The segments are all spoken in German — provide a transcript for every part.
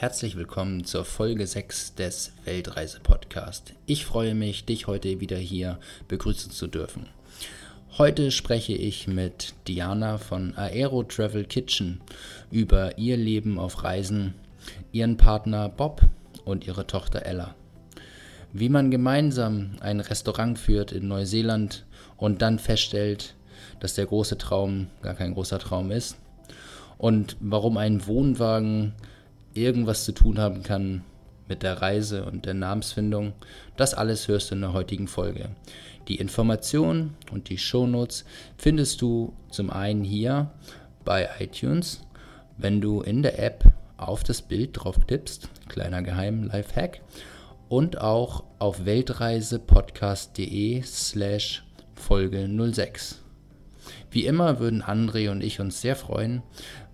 Herzlich willkommen zur Folge 6 des Weltreise-Podcast. Ich freue mich, dich heute wieder hier begrüßen zu dürfen. Heute spreche ich mit Diana von Aero Travel Kitchen über ihr Leben auf Reisen, ihren Partner Bob und ihre Tochter Ella. Wie man gemeinsam ein Restaurant führt in Neuseeland und dann feststellt, dass der große Traum gar kein großer Traum ist und warum ein Wohnwagen irgendwas zu tun haben kann mit der Reise und der Namensfindung, das alles hörst du in der heutigen Folge. Die Informationen und die Shownotes findest du zum einen hier bei iTunes, wenn du in der App auf das Bild drauf tippst, kleiner Geheim Lifehack, und auch auf weltreisepodcast.de slash Folge 06. Wie immer würden André und ich uns sehr freuen,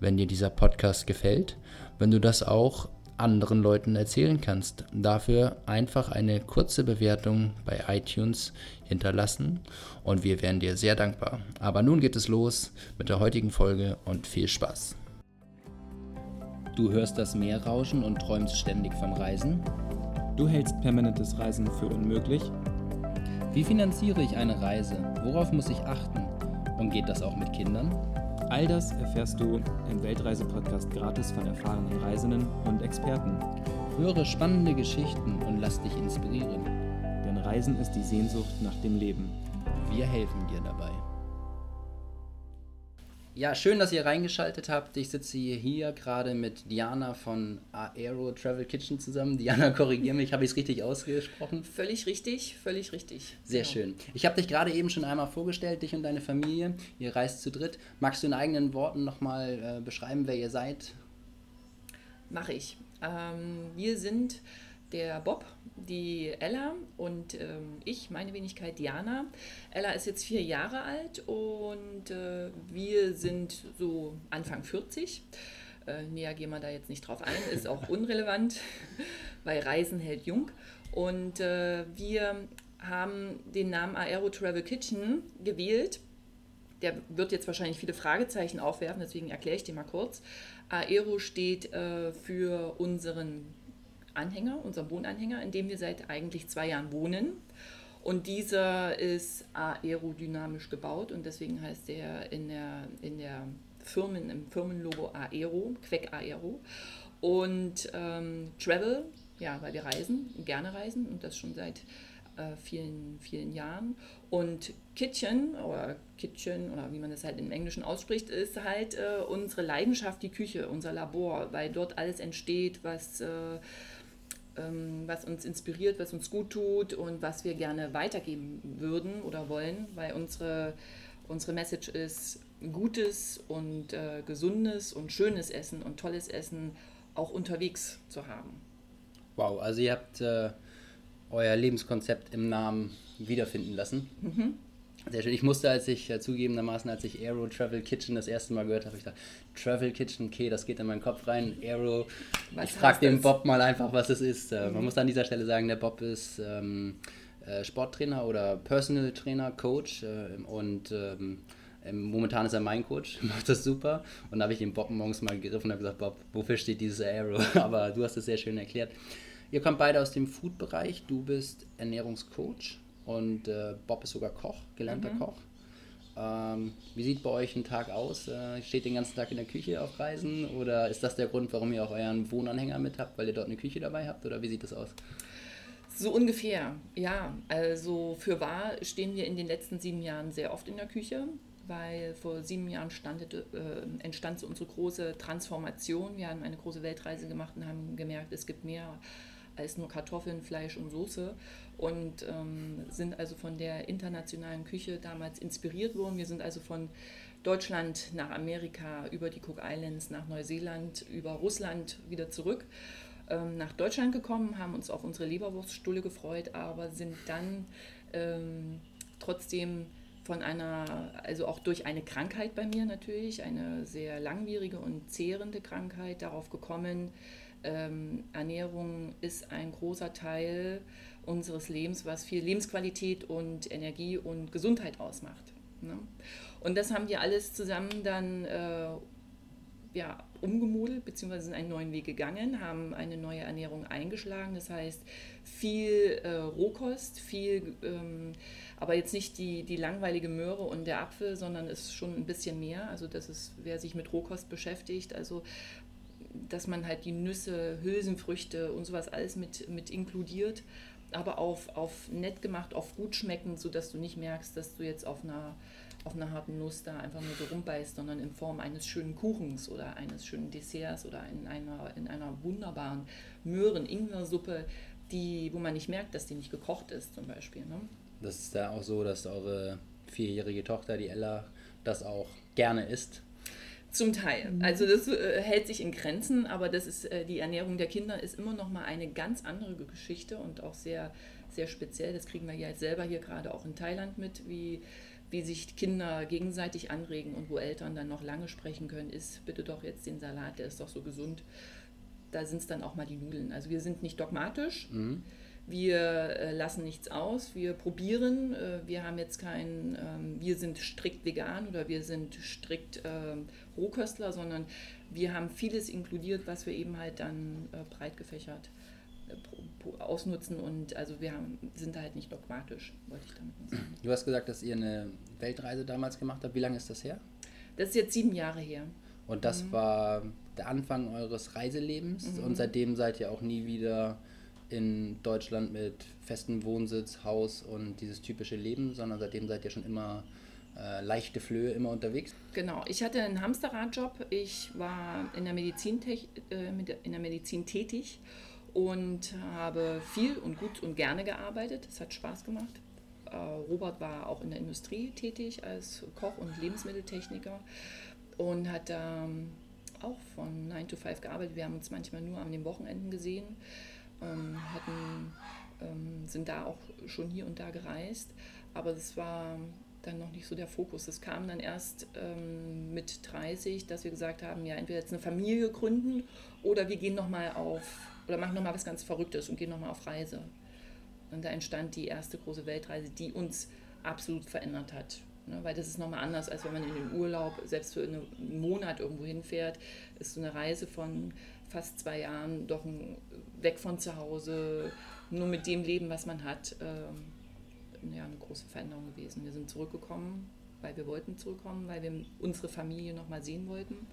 wenn dir dieser Podcast gefällt, wenn du das auch anderen Leuten erzählen kannst. Dafür einfach eine kurze Bewertung bei iTunes hinterlassen und wir wären dir sehr dankbar. Aber nun geht es los mit der heutigen Folge und viel Spaß. Du hörst das Meer rauschen und träumst ständig vom Reisen? Du hältst permanentes Reisen für unmöglich? Wie finanziere ich eine Reise? Worauf muss ich achten? Und geht das auch mit Kindern? All das erfährst du im Weltreise-Podcast gratis von erfahrenen Reisenden und Experten. Höre spannende Geschichten und lass dich inspirieren. Denn Reisen ist die Sehnsucht nach dem Leben. Wir helfen dir dabei. Ja, schön, dass ihr reingeschaltet habt. Ich sitze hier gerade mit Diana von Aero Travel Kitchen zusammen. Diana, korrigiere mich, habe ich es richtig ausgesprochen? Völlig richtig, völlig richtig. Sehr genau. schön. Ich habe dich gerade eben schon einmal vorgestellt, dich und deine Familie. Ihr reist zu dritt. Magst du in eigenen Worten nochmal äh, beschreiben, wer ihr seid? Mache ich. Ähm, wir sind der Bob, die Ella und ähm, ich, meine Wenigkeit Diana. Ella ist jetzt vier Jahre alt und äh, wir sind so Anfang 40. Äh, näher gehen wir da jetzt nicht drauf ein, ist auch unrelevant, weil Reisen hält jung. Und äh, wir haben den Namen Aero Travel Kitchen gewählt. Der wird jetzt wahrscheinlich viele Fragezeichen aufwerfen, deswegen erkläre ich den mal kurz. Aero steht äh, für unseren Anhänger, unserem Wohnanhänger, in dem wir seit eigentlich zwei Jahren wohnen. Und dieser ist aerodynamisch gebaut und deswegen heißt er in der, in der Firmen, im Firmenlogo Aero, Queck Aero. Und ähm, Travel, ja, weil wir reisen, gerne reisen und das schon seit äh, vielen, vielen Jahren. Und Kitchen oder Kitchen oder wie man das halt im Englischen ausspricht, ist halt äh, unsere Leidenschaft, die Küche, unser Labor, weil dort alles entsteht, was äh, was uns inspiriert, was uns gut tut und was wir gerne weitergeben würden oder wollen, weil unsere, unsere Message ist, gutes und äh, gesundes und schönes Essen und tolles Essen auch unterwegs zu haben. Wow, also ihr habt äh, euer Lebenskonzept im Namen wiederfinden lassen. Mhm. Sehr schön. Ich musste, als ich äh, zugegebenermaßen, als ich Aero Travel Kitchen das erste Mal gehört habe, ich dachte, Travel Kitchen, okay, das geht in meinen Kopf rein. Aero, was ich frage den Bob mal einfach, was es ist. Äh, mhm. Man muss an dieser Stelle sagen, der Bob ist ähm, äh, Sporttrainer oder Personal Trainer, Coach äh, und ähm, momentan ist er mein Coach, macht das super. Und da habe ich den Bob morgens mal gegriffen und habe gesagt, Bob, wofür steht dieses Aero? Aber du hast es sehr schön erklärt. Ihr kommt beide aus dem Food-Bereich. Du bist Ernährungscoach und äh, Bob ist sogar Koch, gelernter mhm. Koch. Ähm, wie sieht bei euch ein Tag aus? Äh, steht den ganzen Tag in der Küche auf Reisen oder ist das der Grund, warum ihr auch euren Wohnanhänger mit habt, weil ihr dort eine Küche dabei habt oder wie sieht das aus? So ungefähr, ja. Also für wahr stehen wir in den letzten sieben Jahren sehr oft in der Küche, weil vor sieben Jahren standet, äh, entstand so unsere große Transformation. Wir haben eine große Weltreise gemacht und haben gemerkt, es gibt mehr als nur Kartoffeln, Fleisch und Soße und ähm, sind also von der internationalen Küche damals inspiriert worden. Wir sind also von Deutschland nach Amerika, über die Cook Islands, nach Neuseeland, über Russland wieder zurück ähm, nach Deutschland gekommen, haben uns auf unsere Leberwurststulle gefreut, aber sind dann ähm, trotzdem von einer, also auch durch eine Krankheit bei mir natürlich, eine sehr langwierige und zehrende Krankheit, darauf gekommen, ähm, Ernährung ist ein großer Teil unseres Lebens, was viel Lebensqualität und Energie und Gesundheit ausmacht. Ne? Und das haben wir alles zusammen dann äh, ja, umgemodelt bzw. sind einen neuen Weg gegangen, haben eine neue Ernährung eingeschlagen. Das heißt, viel äh, Rohkost, viel, ähm, aber jetzt nicht die, die langweilige Möhre und der Apfel, sondern es ist schon ein bisschen mehr. Also das ist, wer sich mit Rohkost beschäftigt, also dass man halt die Nüsse, Hülsenfrüchte und sowas alles mit, mit inkludiert, aber auf, auf nett gemacht, auf gut schmeckend, sodass du nicht merkst, dass du jetzt auf einer auf einer harten Nuss da einfach nur so rumbeißt, sondern in Form eines schönen Kuchens oder eines schönen Desserts oder in einer, in einer wunderbaren Möhren-Ingwer-Suppe, wo man nicht merkt, dass die nicht gekocht ist zum Beispiel. Ne? Das ist da auch so, dass eure vierjährige Tochter, die Ella, das auch gerne isst. Zum Teil. Mhm. Also das äh, hält sich in Grenzen, aber das ist äh, die Ernährung der Kinder ist immer noch mal eine ganz andere Geschichte und auch sehr sehr speziell. Das kriegen wir ja jetzt selber hier gerade auch in Thailand mit, wie wie sich Kinder gegenseitig anregen und wo Eltern dann noch lange sprechen können, ist bitte doch jetzt den Salat, der ist doch so gesund. Da sind es dann auch mal die Nudeln. Also wir sind nicht dogmatisch. Mhm. Wir äh, lassen nichts aus, wir probieren. Äh, wir haben jetzt kein, ähm, wir sind strikt vegan oder wir sind strikt äh, Rohköstler, sondern wir haben vieles inkludiert, was wir eben halt dann äh, breit gefächert ausnutzen und also wir haben, sind halt nicht dogmatisch, wollte ich damit sagen. Du hast gesagt, dass ihr eine Weltreise damals gemacht habt. Wie lange ist das her? Das ist jetzt sieben Jahre her. Und das mhm. war der Anfang eures Reiselebens mhm. und seitdem seid ihr auch nie wieder in Deutschland mit festem Wohnsitz, Haus und dieses typische Leben, sondern seitdem seid ihr schon immer äh, leichte Flöhe immer unterwegs? Genau, ich hatte einen Hamsterradjob, ich war in der Medizin, äh, in der Medizin tätig und habe viel und gut und gerne gearbeitet. Es hat Spaß gemacht. Äh, Robert war auch in der Industrie tätig als Koch und Lebensmitteltechniker und hat ähm, auch von 9 to 5 gearbeitet. Wir haben uns manchmal nur an den Wochenenden gesehen, ähm, hatten, ähm, sind da auch schon hier und da gereist, aber das war dann noch nicht so der Fokus. Es kam dann erst ähm, mit 30, dass wir gesagt haben, ja, entweder jetzt eine Familie gründen oder wir gehen nochmal auf oder machen nochmal was ganz Verrücktes und gehen nochmal auf Reise. Und da entstand die erste große Weltreise, die uns absolut verändert hat. Ne? Weil das ist nochmal anders, als wenn man in den Urlaub, selbst für einen Monat irgendwo hinfährt, ist so eine Reise von fast zwei Jahren doch weg von zu Hause, nur mit dem Leben, was man hat, ähm, ja, eine große Veränderung gewesen. Wir sind zurückgekommen, weil wir wollten zurückkommen, weil wir unsere Familie nochmal sehen wollten.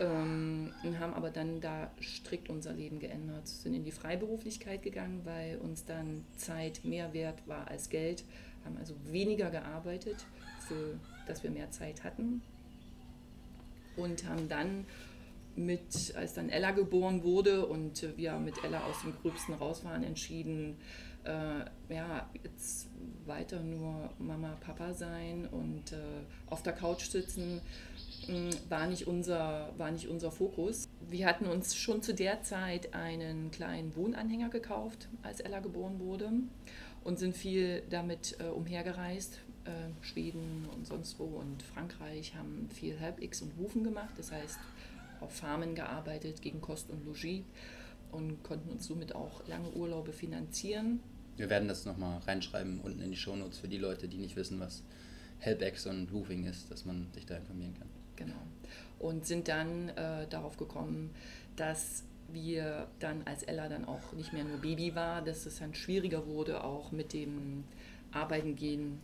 Ähm, und haben aber dann da strikt unser Leben geändert, sind in die Freiberuflichkeit gegangen, weil uns dann Zeit mehr wert war als Geld, haben also weniger gearbeitet, für, dass wir mehr Zeit hatten und haben dann mit, als dann Ella geboren wurde und wir mit Ella aus dem Gröbsten raus waren, entschieden, äh, ja, jetzt weiter nur Mama, Papa sein und äh, auf der Couch sitzen Mm, war nicht, unser, war nicht unser Fokus. Wir hatten uns schon zu der Zeit einen kleinen Wohnanhänger gekauft, als Ella geboren wurde und sind viel damit äh, umhergereist. Äh, Schweden und sonst wo und Frankreich haben viel Help-X und Wufen gemacht, das heißt auf Farmen gearbeitet gegen Kost und Logis und konnten uns somit auch lange Urlaube finanzieren. Wir werden das nochmal reinschreiben unten in die Shownotes für die Leute, die nicht wissen, was Help-X und Woofing ist, dass man sich da informieren kann. Genau. Und sind dann äh, darauf gekommen, dass wir dann, als Ella dann auch nicht mehr nur Baby war, dass es dann schwieriger wurde, auch mit dem Arbeiten gehen,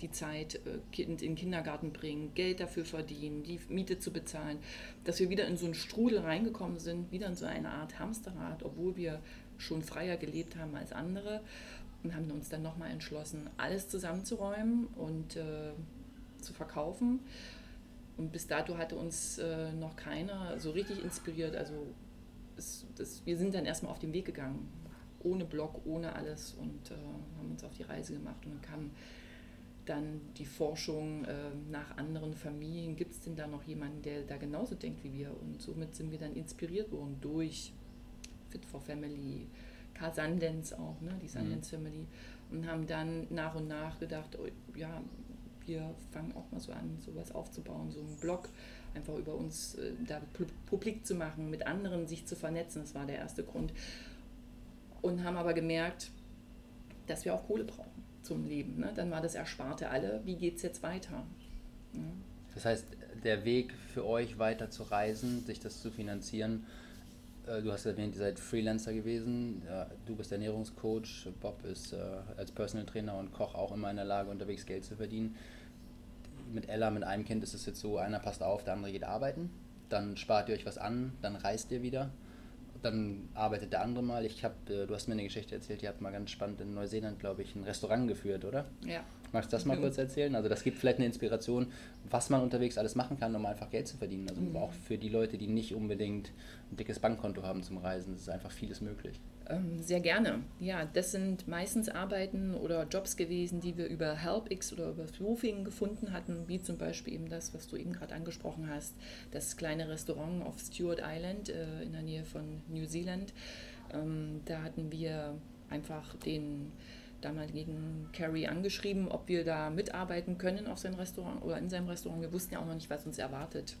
die Zeit äh, in den Kindergarten bringen, Geld dafür verdienen, die Miete zu bezahlen, dass wir wieder in so einen Strudel reingekommen sind, wieder in so eine Art Hamsterrad, obwohl wir schon freier gelebt haben als andere und haben uns dann nochmal entschlossen, alles zusammenzuräumen und äh, zu verkaufen und bis dato hatte uns äh, noch keiner so richtig inspiriert. Also es, das, wir sind dann erstmal auf den Weg gegangen, ohne Blog, ohne alles und äh, haben uns auf die Reise gemacht. Und dann kam dann die Forschung äh, nach anderen Familien. Gibt es denn da noch jemanden, der da genauso denkt wie wir? Und somit sind wir dann inspiriert worden durch Fit for Family, Karl Sandens auch, ne, die Sandens mhm. Family. Und haben dann nach und nach gedacht, oh, ja, wir fangen auch mal so an, sowas aufzubauen, so einen Blog einfach über uns äh, da publik zu machen, mit anderen sich zu vernetzen. Das war der erste Grund. Und haben aber gemerkt, dass wir auch Kohle brauchen zum Leben. Ne? Dann war das Ersparte alle. Wie geht es jetzt weiter? Ja. Das heißt, der Weg für euch weiter zu reisen, sich das zu finanzieren? Äh, du hast erwähnt, ihr seid Freelancer gewesen. Du bist Ernährungscoach. Bob ist äh, als Personal Trainer und Koch auch immer in der Lage, unterwegs Geld zu verdienen. Mit Ella, mit einem Kind ist es jetzt so, einer passt auf, der andere geht arbeiten. Dann spart ihr euch was an, dann reist ihr wieder dann arbeitet der andere mal. Ich habe, äh, du hast mir eine Geschichte erzählt, ihr habt mal ganz spannend in Neuseeland, glaube ich, ein Restaurant geführt, oder? Ja. Magst du das mal mhm. kurz erzählen? Also das gibt vielleicht eine Inspiration, was man unterwegs alles machen kann, um einfach Geld zu verdienen. Also mhm. auch für die Leute, die nicht unbedingt ein dickes Bankkonto haben zum Reisen. Ist einfach vieles möglich. Ähm, sehr gerne. Ja, das sind meistens Arbeiten oder Jobs gewesen, die wir über HelpX oder über Floofing gefunden hatten, wie zum Beispiel eben das, was du eben gerade angesprochen hast, das kleine Restaurant auf Stewart Island äh, in der Nähe von New Zealand. Ähm, da hatten wir einfach den damaligen Carrie angeschrieben, ob wir da mitarbeiten können auf sein Restaurant oder in seinem Restaurant. Wir wussten ja auch noch nicht, was uns erwartet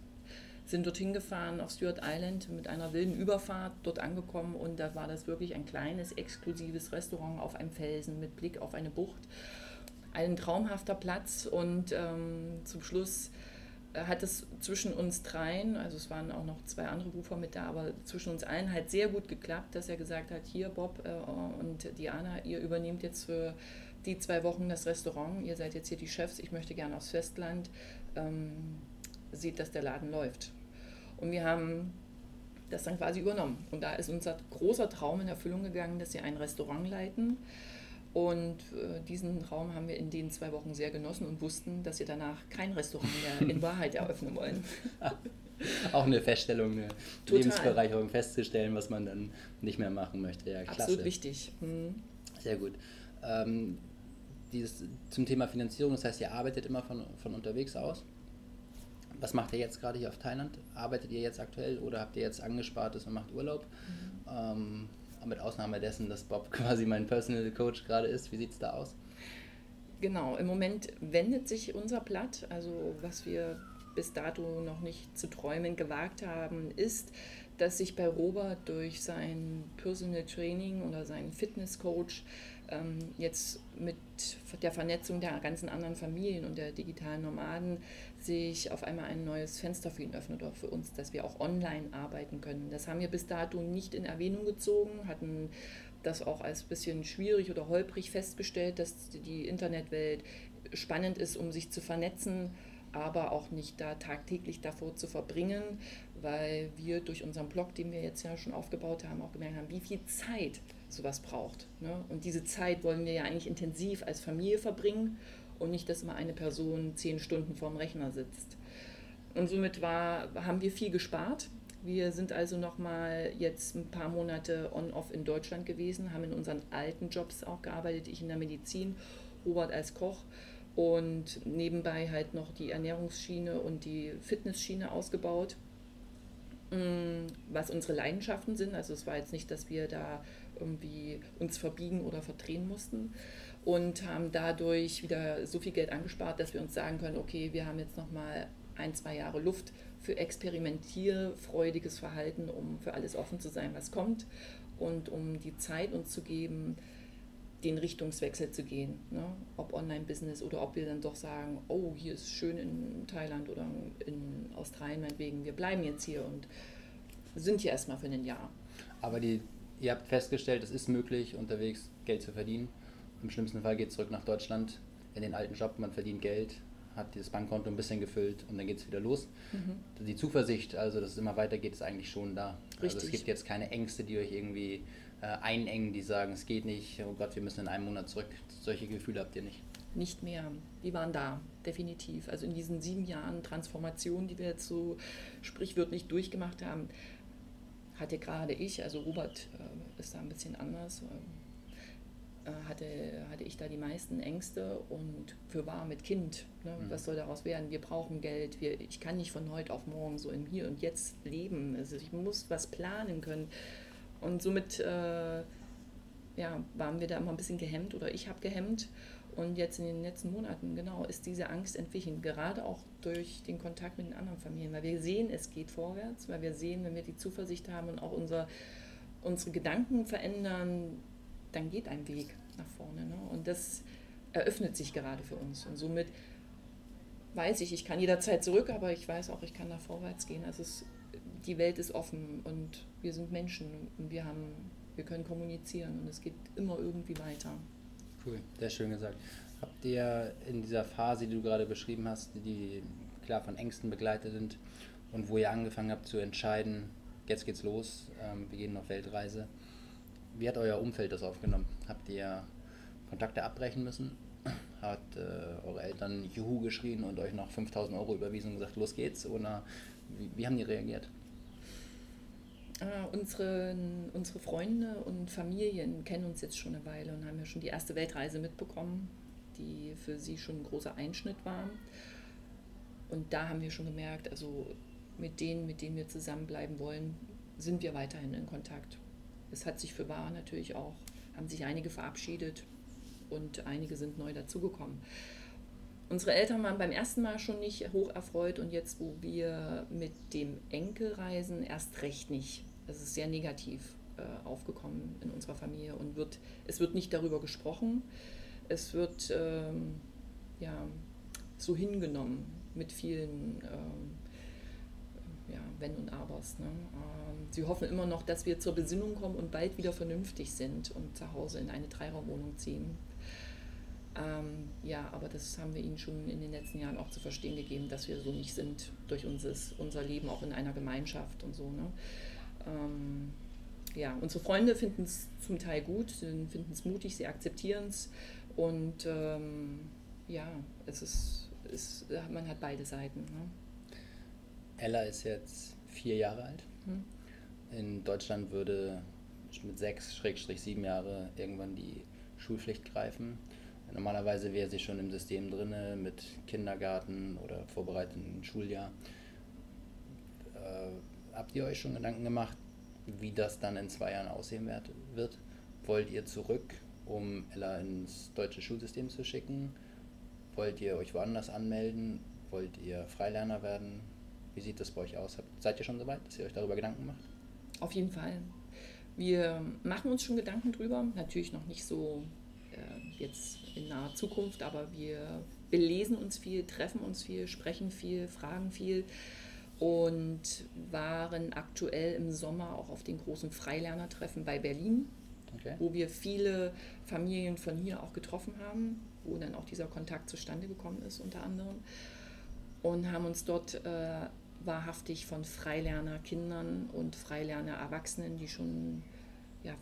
sind dorthin gefahren auf Stuart Island mit einer wilden Überfahrt, dort angekommen und da war das wirklich ein kleines, exklusives Restaurant auf einem Felsen mit Blick auf eine Bucht. Ein traumhafter Platz und ähm, zum Schluss hat es zwischen uns dreien, also es waren auch noch zwei andere Rufer mit da, aber zwischen uns allen halt sehr gut geklappt, dass er gesagt hat, hier Bob äh, und Diana, ihr übernehmt jetzt für die zwei Wochen das Restaurant, ihr seid jetzt hier die Chefs, ich möchte gerne aufs Festland, ähm, sieht, dass der Laden läuft. Und wir haben das dann quasi übernommen. Und da ist unser großer Traum in Erfüllung gegangen, dass wir ein Restaurant leiten. Und äh, diesen Traum haben wir in den zwei Wochen sehr genossen und wussten, dass wir danach kein Restaurant mehr in Wahrheit eröffnen wollen. Auch eine Feststellung, eine Total. Lebensbereicherung festzustellen, was man dann nicht mehr machen möchte. Ja, klasse. Absolut wichtig. Hm. Sehr gut. Ähm, dieses, zum Thema Finanzierung, das heißt, ihr arbeitet immer von, von unterwegs aus? was macht ihr jetzt gerade hier auf Thailand? Arbeitet ihr jetzt aktuell oder habt ihr jetzt angespartes und macht Urlaub? Mhm. Ähm, mit Ausnahme dessen, dass Bob quasi mein Personal Coach gerade ist. Wie sieht es da aus? Genau, im Moment wendet sich unser Blatt. Also was wir bis dato noch nicht zu träumen gewagt haben, ist, dass sich bei Robert durch sein Personal Training oder seinen Fitness Coach jetzt mit der Vernetzung der ganzen anderen Familien und der digitalen Nomaden sich auf einmal ein neues Fenster für ihn öffnet oder für uns, dass wir auch online arbeiten können. Das haben wir bis dato nicht in Erwähnung gezogen, hatten das auch als bisschen schwierig oder holprig festgestellt, dass die Internetwelt spannend ist, um sich zu vernetzen, aber auch nicht da tagtäglich davor zu verbringen, weil wir durch unseren Blog, den wir jetzt ja schon aufgebaut haben, auch gemerkt haben, wie viel Zeit sowas braucht. Ne? Und diese Zeit wollen wir ja eigentlich intensiv als Familie verbringen und nicht, dass immer eine Person zehn Stunden vorm Rechner sitzt. Und somit war, haben wir viel gespart. Wir sind also nochmal jetzt ein paar Monate on-off in Deutschland gewesen, haben in unseren alten Jobs auch gearbeitet, ich in der Medizin, Robert als Koch und nebenbei halt noch die Ernährungsschiene und die Fitnessschiene ausgebaut, mm, was unsere Leidenschaften sind. Also es war jetzt nicht, dass wir da irgendwie uns verbiegen oder verdrehen mussten und haben dadurch wieder so viel Geld angespart, dass wir uns sagen können, okay, wir haben jetzt noch mal ein, zwei Jahre Luft für experimentierfreudiges Verhalten, um für alles offen zu sein, was kommt und um die Zeit uns zu geben, den Richtungswechsel zu gehen. Ne? Ob Online-Business oder ob wir dann doch sagen, oh, hier ist schön in Thailand oder in Australien meinetwegen, wir bleiben jetzt hier und sind hier erstmal für ein Jahr. Aber die ihr habt festgestellt, es ist möglich, unterwegs Geld zu verdienen. Im schlimmsten Fall geht es zurück nach Deutschland in den alten Job, man verdient Geld, hat dieses Bankkonto ein bisschen gefüllt und dann geht es wieder los. Mhm. Die Zuversicht, also dass es immer weitergeht, ist eigentlich schon da. Richtig. Also es gibt jetzt keine Ängste, die euch irgendwie äh, einengen, die sagen, es geht nicht, oh Gott, wir müssen in einem Monat zurück. Solche Gefühle habt ihr nicht. Nicht mehr. Die waren da, definitiv. Also in diesen sieben Jahren Transformation, die wir jetzt so sprichwörtlich durchgemacht haben, hatte gerade ich, also Robert äh, ist da ein bisschen anders, äh, hatte, hatte ich da die meisten Ängste und für wahr mit Kind, ne, mhm. was soll daraus werden? Wir brauchen Geld, wir, ich kann nicht von heute auf morgen so im Hier und Jetzt leben, also ich muss was planen können und somit äh, ja, waren wir da immer ein bisschen gehemmt oder ich habe gehemmt und jetzt in den letzten Monaten, genau, ist diese Angst entwichen, gerade auch durch den Kontakt mit den anderen Familien, weil wir sehen, es geht vorwärts, weil wir sehen, wenn wir die Zuversicht haben und auch unser, unsere Gedanken verändern, dann geht ein Weg nach vorne. Ne? Und das eröffnet sich gerade für uns. Und somit weiß ich, ich kann jederzeit zurück, aber ich weiß auch, ich kann da vorwärts gehen. Also es, die Welt ist offen und wir sind Menschen und wir haben, wir können kommunizieren und es geht immer irgendwie weiter. Cool, sehr schön gesagt. Habt ihr in dieser Phase, die du gerade beschrieben hast, die klar von Ängsten begleitet sind und wo ihr angefangen habt zu entscheiden, jetzt geht's los, ähm, wir gehen auf Weltreise, wie hat euer Umfeld das aufgenommen? Habt ihr Kontakte abbrechen müssen? Hat äh, eure Eltern Juhu geschrien und euch noch 5000 Euro überwiesen und gesagt, los geht's? Oder wie, wie haben die reagiert? Äh, unsere, unsere Freunde und Familien kennen uns jetzt schon eine Weile und haben ja schon die erste Weltreise mitbekommen, die für sie schon ein großer Einschnitt war. Und da haben wir schon gemerkt, also mit denen, mit denen wir zusammenbleiben wollen, sind wir weiterhin in Kontakt. Es hat sich für wahr natürlich auch, haben sich einige verabschiedet und einige sind neu dazugekommen. Unsere Eltern waren beim ersten Mal schon nicht hoch erfreut und jetzt, wo wir mit dem Enkel reisen, erst recht nicht. Es ist sehr negativ äh, aufgekommen in unserer Familie und wird, es wird nicht darüber gesprochen. Es wird ähm, ja, so hingenommen mit vielen ähm, ja, Wenn und Abers. Ne? Ähm, sie hoffen immer noch, dass wir zur Besinnung kommen und bald wieder vernünftig sind und zu Hause in eine Dreiraumwohnung ziehen. Ähm, ja, aber das haben wir ihnen schon in den letzten Jahren auch zu verstehen gegeben, dass wir so nicht sind durch unseres, unser Leben auch in einer Gemeinschaft und so. Ne? Ähm, ja, unsere Freunde finden es zum Teil gut, finden es mutig, sie akzeptieren es und ähm, ja, es ist, es, man hat beide Seiten. Ne? Ella ist jetzt vier Jahre alt. Hm. In Deutschland würde mit sechs, Schrägstrich sieben Jahre irgendwann die Schulpflicht greifen. Normalerweise wäre sie schon im System drin mit Kindergarten oder vorbereitenden Schuljahr. Äh, habt ihr euch schon Gedanken gemacht, wie das dann in zwei Jahren aussehen wird? Wollt ihr zurück, um Ella ins deutsche Schulsystem zu schicken? Wollt ihr euch woanders anmelden? Wollt ihr Freilerner werden? Wie sieht das bei euch aus? Seid ihr schon so weit, dass ihr euch darüber Gedanken macht? Auf jeden Fall. Wir machen uns schon Gedanken drüber, natürlich noch nicht so äh, jetzt in naher Zukunft, aber wir belesen uns viel, treffen uns viel, sprechen viel, fragen viel und waren aktuell im Sommer auch auf den großen Freilernertreffen bei Berlin, okay. wo wir viele Familien von hier auch getroffen haben, wo dann auch dieser Kontakt zustande gekommen ist unter anderem und haben uns dort äh, wahrhaftig von Freilernerkindern und Freilerner-Erwachsenen, die schon ja,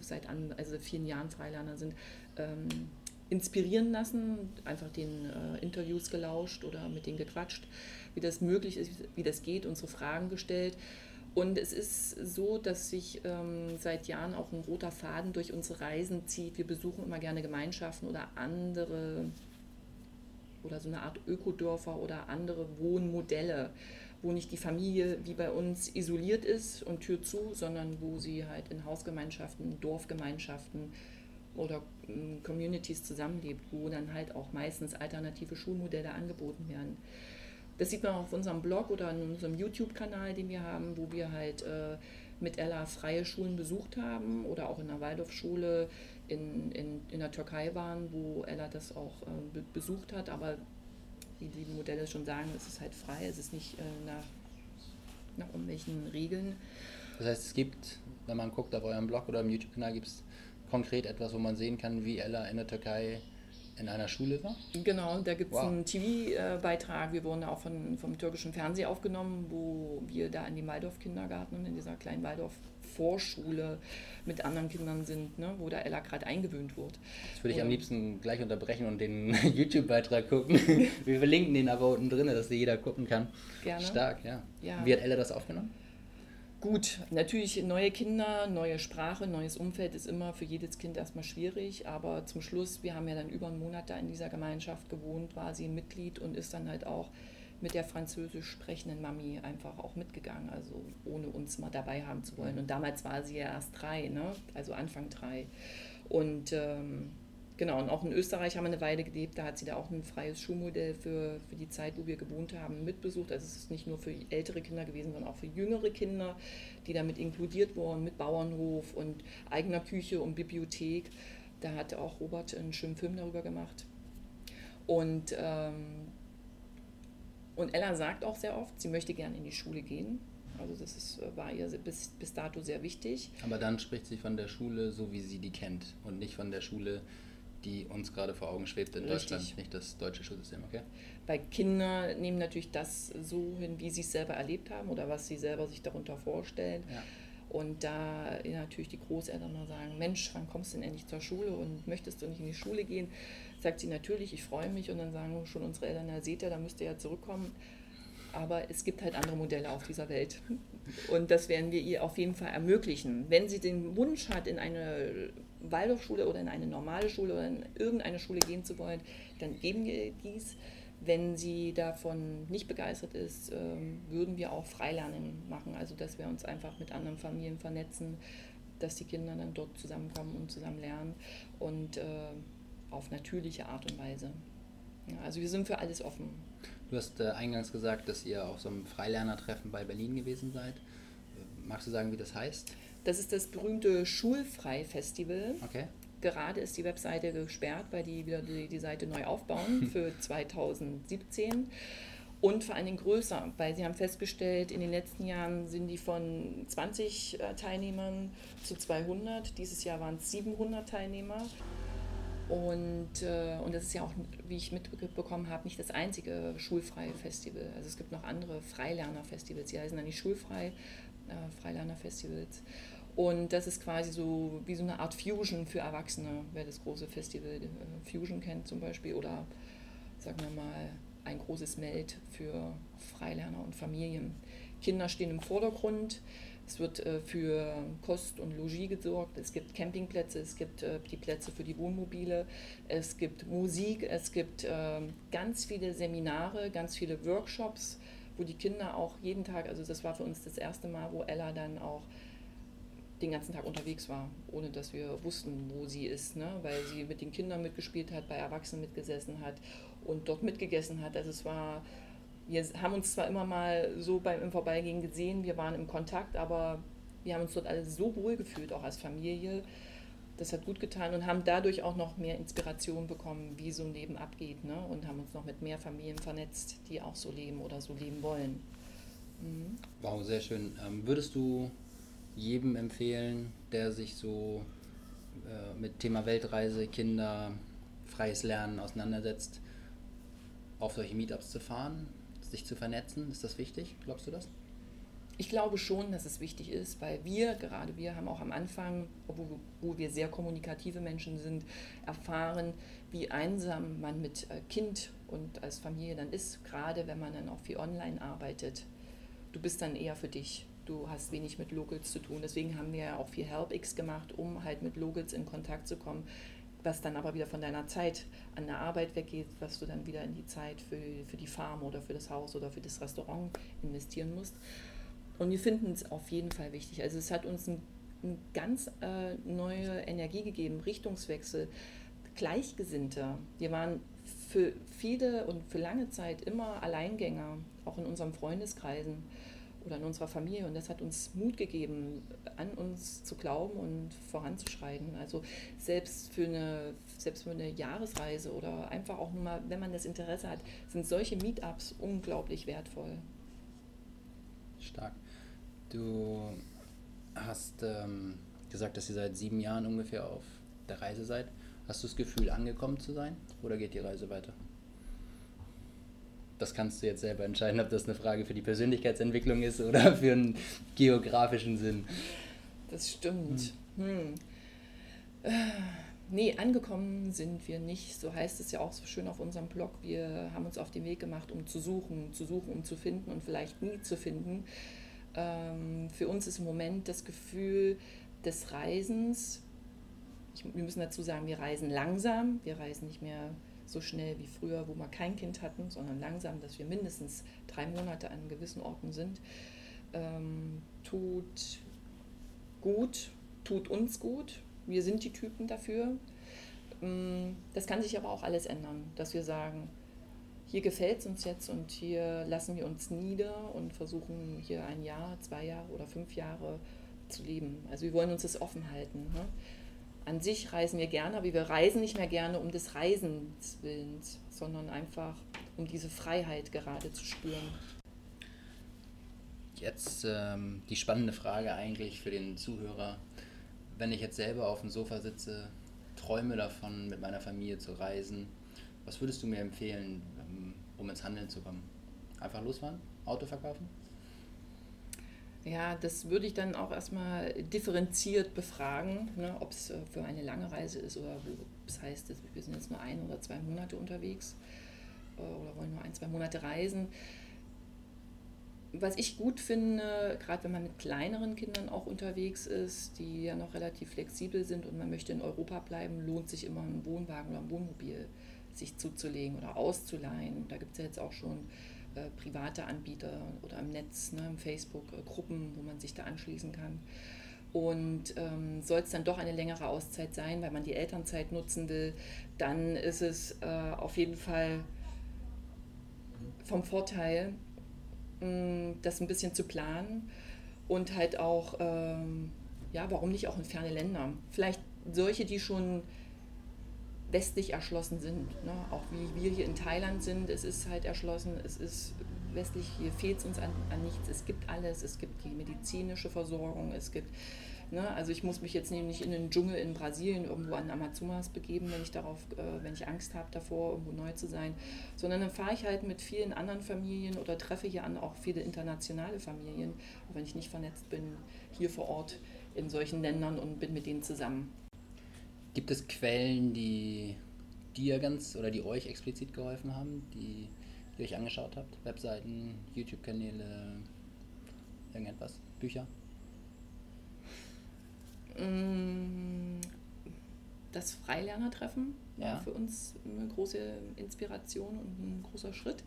seit an, also vielen Jahren Freilerner sind, ähm, inspirieren lassen, einfach den äh, Interviews gelauscht oder mit denen gequatscht, wie das möglich ist, wie das geht, unsere Fragen gestellt. Und es ist so, dass sich ähm, seit Jahren auch ein roter Faden durch unsere Reisen zieht. Wir besuchen immer gerne Gemeinschaften oder andere oder so eine Art Ökodörfer oder andere Wohnmodelle, wo nicht die Familie wie bei uns isoliert ist und Tür zu, sondern wo sie halt in Hausgemeinschaften, Dorfgemeinschaften oder ähm, Communities zusammenlebt, wo dann halt auch meistens alternative Schulmodelle angeboten werden. Das sieht man auch auf unserem Blog oder in unserem YouTube-Kanal, den wir haben, wo wir halt äh, mit Ella freie Schulen besucht haben oder auch in der Waldorfschule in, in, in der Türkei waren, wo Ella das auch äh, besucht hat. Aber wie die Modelle schon sagen, es ist halt frei, es ist nicht äh, nach, nach irgendwelchen Regeln. Das heißt, es gibt, wenn man guckt auf eurem Blog oder im YouTube-Kanal, gibt es konkret etwas, wo man sehen kann, wie Ella in der Türkei in einer Schule war? Genau, da gibt es wow. einen TV-Beitrag. Wir wurden auch von, vom türkischen Fernsehen aufgenommen, wo wir da in dem Waldorf-Kindergarten und in dieser kleinen Waldorf-Vorschule mit anderen Kindern sind, ne, wo da Ella gerade eingewöhnt wurde. Das würde ich am liebsten gleich unterbrechen und den YouTube-Beitrag gucken. Wir verlinken den aber unten drin, dass jeder gucken kann. Gerne. Stark, ja. ja. Wie hat Ella das aufgenommen? Gut, natürlich neue Kinder, neue Sprache, neues Umfeld ist immer für jedes Kind erstmal schwierig, aber zum Schluss, wir haben ja dann über einen Monat da in dieser Gemeinschaft gewohnt, war sie ein Mitglied und ist dann halt auch mit der französisch sprechenden Mami einfach auch mitgegangen, also ohne uns mal dabei haben zu wollen. Und damals war sie ja erst drei, ne? also Anfang drei. Und ähm, Genau, und auch in Österreich haben wir eine Weile gelebt, da hat sie da auch ein freies Schulmodell für, für die Zeit, wo wir gewohnt haben, mitbesucht. Also es ist nicht nur für ältere Kinder gewesen, sondern auch für jüngere Kinder, die damit inkludiert wurden, mit Bauernhof und eigener Küche und Bibliothek. Da hat auch Robert einen schönen Film darüber gemacht. Und ähm, Und Ella sagt auch sehr oft, sie möchte gerne in die Schule gehen. Also das ist, äh, war ihr bis, bis dato sehr wichtig. Aber dann spricht sie von der Schule, so wie sie die kennt und nicht von der Schule, die uns gerade vor Augen schwebt in Richtig. Deutschland, nicht das deutsche Schulsystem, okay? Weil Kinder nehmen natürlich das so hin, wie sie es selber erlebt haben oder was sie selber sich darunter vorstellen. Ja. Und da natürlich die Großeltern sagen, Mensch, wann kommst du denn endlich zur Schule und möchtest du nicht in die Schule gehen? Sagt sie natürlich, ich freue mich und dann sagen schon unsere Eltern, na seht ihr, da müsst ihr ja zurückkommen. Aber es gibt halt andere Modelle auf dieser Welt. Und das werden wir ihr auf jeden Fall ermöglichen. Wenn sie den Wunsch hat, in eine Waldorfschule oder in eine normale Schule oder in irgendeine Schule gehen zu wollen, dann geben wir dies. Wenn sie davon nicht begeistert ist, ähm, würden wir auch Freilernen machen. Also dass wir uns einfach mit anderen Familien vernetzen, dass die Kinder dann dort zusammenkommen und zusammen lernen und äh, auf natürliche Art und Weise. Also wir sind für alles offen. Du hast äh, eingangs gesagt, dass ihr auf so einem Freilernertreffen bei Berlin gewesen seid. Magst du sagen, wie das heißt? Das ist das berühmte Schulfrei-Festival. Okay. Gerade ist die Webseite gesperrt, weil die wieder die, die Seite neu aufbauen für 2017 und vor allen Dingen größer, weil sie haben festgestellt, in den letzten Jahren sind die von 20 äh, Teilnehmern zu 200. Dieses Jahr waren es 700 Teilnehmer. Und, äh, und das ist ja auch, wie ich mitbekommen habe, nicht das einzige schulfreie Festival. Also es gibt noch andere Freilerner-Festivals, die heißen dann nicht schulfrei, äh, Freilerner-Festivals. Und das ist quasi so wie so eine Art Fusion für Erwachsene, wer das große Festival äh, Fusion kennt zum Beispiel. Oder sagen wir mal ein großes Meld für Freilerner und Familien. Kinder stehen im Vordergrund. Es wird äh, für Kost und Logis gesorgt. Es gibt Campingplätze, es gibt äh, die Plätze für die Wohnmobile, es gibt Musik, es gibt ähm, ganz viele Seminare, ganz viele Workshops, wo die Kinder auch jeden Tag, also das war für uns das erste Mal, wo Ella dann auch den ganzen Tag unterwegs war, ohne dass wir wussten, wo sie ist, ne? weil sie mit den Kindern mitgespielt hat, bei Erwachsenen mitgesessen hat und dort mitgegessen hat. Also es war wir haben uns zwar immer mal so beim im Vorbeigehen gesehen, wir waren im Kontakt, aber wir haben uns dort alle so wohl gefühlt, auch als Familie. Das hat gut getan und haben dadurch auch noch mehr Inspiration bekommen, wie so ein Leben abgeht. Ne? Und haben uns noch mit mehr Familien vernetzt, die auch so leben oder so leben wollen. Mhm. Wow, sehr schön. Ähm, würdest du jedem empfehlen, der sich so äh, mit Thema Weltreise, Kinder, freies Lernen auseinandersetzt, auf solche Meetups zu fahren? sich zu vernetzen? Ist das wichtig? Glaubst du das? Ich glaube schon, dass es wichtig ist, weil wir, gerade wir, haben auch am Anfang, wo, wo wir sehr kommunikative Menschen sind, erfahren, wie einsam man mit äh, Kind und als Familie dann ist, gerade wenn man dann auch viel online arbeitet. Du bist dann eher für dich. Du hast wenig mit Locals zu tun. Deswegen haben wir ja auch viel HelpX gemacht, um halt mit Locals in Kontakt zu kommen, was dann aber wieder von deiner Zeit an der Arbeit weggeht, was du dann wieder in die Zeit für, für die Farm oder für das Haus oder für das Restaurant investieren musst. Und wir finden es auf jeden Fall wichtig. Also es hat uns eine ein ganz äh, neue Energie gegeben, Richtungswechsel, Gleichgesinnte. Wir waren für viele und für lange Zeit immer Alleingänger, auch in unseren Freundeskreisen oder in unserer Familie. Und das hat uns Mut gegeben, an uns zu glauben und voranzuschreiten. Also selbst für eine, selbst für eine Jahresreise oder einfach auch nur mal, wenn man das Interesse hat, sind solche Meetups unglaublich wertvoll. Stark. Du hast ähm, gesagt, dass ihr seit sieben Jahren ungefähr auf der Reise seid. Hast du das Gefühl, angekommen zu sein oder geht die Reise weiter? Das kannst du jetzt selber entscheiden, ob das eine Frage für die Persönlichkeitsentwicklung ist oder für einen geografischen Sinn. Das stimmt. Hm. Hm. Nee, angekommen sind wir nicht. So heißt es ja auch so schön auf unserem Blog. Wir haben uns auf den Weg gemacht, um zu suchen, zu suchen, um zu finden und vielleicht nie zu finden. Ähm, für uns ist im Moment das Gefühl des Reisens, ich, wir müssen dazu sagen, wir reisen langsam, wir reisen nicht mehr so schnell wie früher, wo wir kein Kind hatten, sondern langsam, dass wir mindestens drei Monate an gewissen Orten sind, ähm, tut gut, tut uns gut. Wir sind die Typen dafür. Ähm, das kann sich aber auch alles ändern, dass wir sagen, hier gefällt es uns jetzt und hier lassen wir uns nieder und versuchen hier ein Jahr, zwei Jahre oder fünf Jahre zu leben. Also wir wollen uns das offen halten. Ne? An sich reisen wir gerne, aber wir reisen nicht mehr gerne um des Reisens willens, sondern einfach um diese Freiheit gerade zu spüren. Jetzt ähm, die spannende Frage eigentlich für den Zuhörer. Wenn ich jetzt selber auf dem Sofa sitze, träume davon, mit meiner Familie zu reisen, was würdest du mir empfehlen, ähm, um ins Handeln zu kommen? Einfach losfahren? Auto verkaufen? Ja, das würde ich dann auch erstmal differenziert befragen, ne, ob es für eine lange Reise ist oder das heißt, wir sind jetzt nur ein oder zwei Monate unterwegs äh, oder wollen nur ein, zwei Monate reisen. Was ich gut finde, gerade wenn man mit kleineren Kindern auch unterwegs ist, die ja noch relativ flexibel sind und man möchte in Europa bleiben, lohnt sich immer ein Wohnwagen oder ein Wohnmobil sich zuzulegen oder auszuleihen. Da gibt es ja jetzt auch schon äh, private Anbieter oder im Netz, ne, im Facebook, äh, Gruppen, wo man sich da anschließen kann. Und ähm, soll es dann doch eine längere Auszeit sein, weil man die Elternzeit nutzen will, dann ist es äh, auf jeden Fall vom Vorteil, mh, das ein bisschen zu planen und halt auch, ähm, ja, warum nicht auch in ferne Länder? Vielleicht solche, die schon westlich erschlossen sind. Ne? Auch wie wir hier in Thailand sind, es ist halt erschlossen, es ist westlich, hier fehlt es uns an, an, nichts. Es gibt alles, es gibt die medizinische Versorgung, es gibt, ne? also ich muss mich jetzt nämlich in den Dschungel in Brasilien irgendwo an Amazonas begeben, wenn ich darauf, äh, wenn ich Angst habe davor, irgendwo neu zu sein, sondern dann fahre ich halt mit vielen anderen Familien oder treffe hier an auch viele internationale Familien, auch wenn ich nicht vernetzt bin, hier vor Ort in solchen Ländern und bin mit denen zusammen. Gibt es Quellen, die dir ganz oder die euch explizit geholfen haben, die ihr euch angeschaut habt? Webseiten, YouTube-Kanäle, irgendetwas? Bücher? Mm, das Freilernertreffen war ja. für uns eine große Inspiration und ein großer Schritt.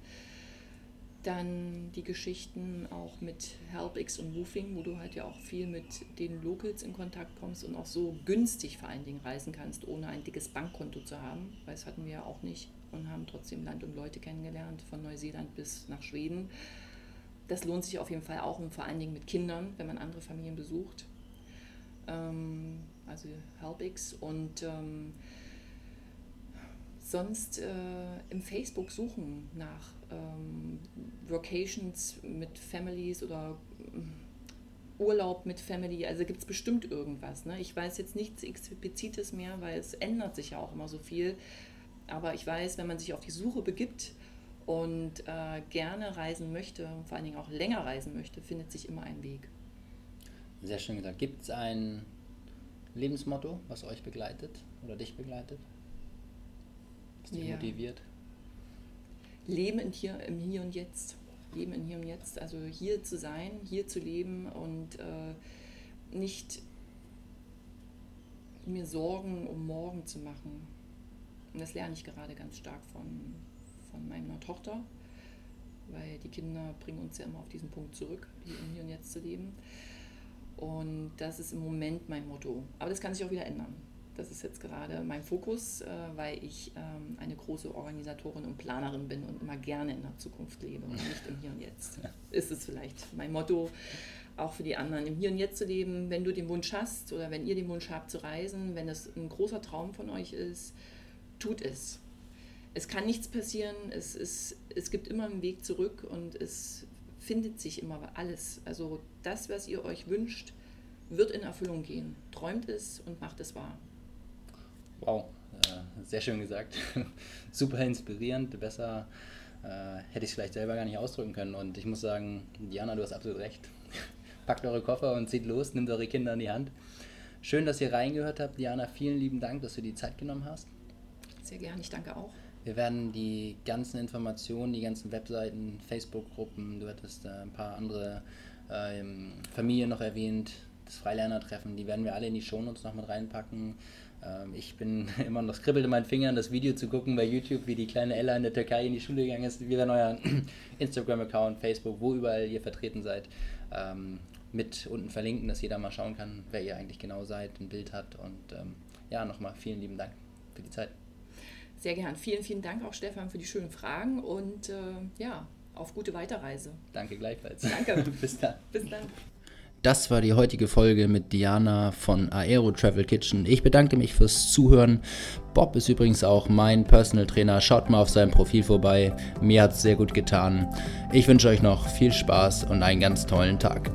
Dann die Geschichten auch mit HelpX und Woofing, wo du halt ja auch viel mit den Locals in Kontakt kommst und auch so günstig vor allen Dingen reisen kannst, ohne ein dickes Bankkonto zu haben, weil das hatten wir ja auch nicht und haben trotzdem Land und Leute kennengelernt, von Neuseeland bis nach Schweden. Das lohnt sich auf jeden Fall auch und vor allen Dingen mit Kindern, wenn man andere Familien besucht. Ähm, also HelpX und ähm, sonst äh, im Facebook suchen nach ähm, Vacations mit Families oder äh, Urlaub mit Family. Also gibt es bestimmt irgendwas. Ne? Ich weiß jetzt nichts Explizites mehr, weil es ändert sich ja auch immer so viel. Aber ich weiß, wenn man sich auf die Suche begibt und äh, gerne reisen möchte, vor allen Dingen auch länger reisen möchte, findet sich immer ein Weg. Sehr schön gesagt. Gibt es ein Lebensmotto, was euch begleitet oder dich begleitet? Was dich ja. motiviert? Leben in hier, im Hier und Jetzt. Leben in Hier und Jetzt. Also hier zu sein, hier zu leben und äh, nicht mir Sorgen um morgen zu machen. Und das lerne ich gerade ganz stark von, von meiner Tochter, weil die Kinder bringen uns ja immer auf diesen Punkt zurück, hier im Hier und Jetzt zu leben. Und das ist im Moment mein Motto. Aber das kann sich auch wieder ändern. Das ist jetzt gerade mein Fokus, äh, weil ich ähm, eine große Organisatorin und Planerin bin und immer gerne in der Zukunft lebe und nicht im Hier und Jetzt. Ist es vielleicht mein Motto, auch für die anderen, im Hier und Jetzt zu leben. Wenn du den Wunsch hast oder wenn ihr den Wunsch habt zu reisen, wenn es ein großer Traum von euch ist, tut es. Es kann nichts passieren, es, ist, es gibt immer einen Weg zurück und es findet sich immer alles. Also das, was ihr euch wünscht, wird in Erfüllung gehen. Träumt es und macht es wahr. Wow, äh, sehr schön gesagt. Super inspirierend. Besser äh, hätte ich es vielleicht selber gar nicht ausdrücken können. Und ich muss sagen, Diana, du hast absolut recht. Packt eure Koffer und zieht los, nimmt eure Kinder in die Hand. Schön, dass ihr reingehört habt. Diana, vielen lieben Dank, dass du die Zeit genommen hast. Sehr gerne, ich danke auch. Wir werden die ganzen Informationen, die ganzen Webseiten, Facebook-Gruppen, du hattest äh, ein paar andere Familien noch erwähnt, das Freilernertreffen, die werden wir alle in die Shownotes noch mit reinpacken. Ähm, ich bin immer noch, es kribbelt in meinen Fingern, das Video zu gucken bei YouTube, wie die kleine Ella in der Türkei in die Schule gegangen ist. Wir werden euren Instagram-Account, Facebook, wo überall ihr vertreten seid, ähm, mit unten verlinken, dass jeder mal schauen kann, wer ihr eigentlich genau seid, ein Bild hat. Und ähm, ja, nochmal vielen lieben Dank für die Zeit. Sehr gern. Vielen, vielen Dank auch, Stefan, für die schönen Fragen und äh, ja, auf gute Weiterreise. Danke gleichfalls. Danke. Bis dann. Bis dann. Das war die heutige Folge mit Diana von Aero Travel Kitchen. Ich bedanke mich fürs Zuhören. Bob ist übrigens auch mein Personal Trainer. Schaut mal auf seinem Profil vorbei. Mir hat es sehr gut getan. Ich wünsche euch noch viel Spaß und einen ganz tollen Tag.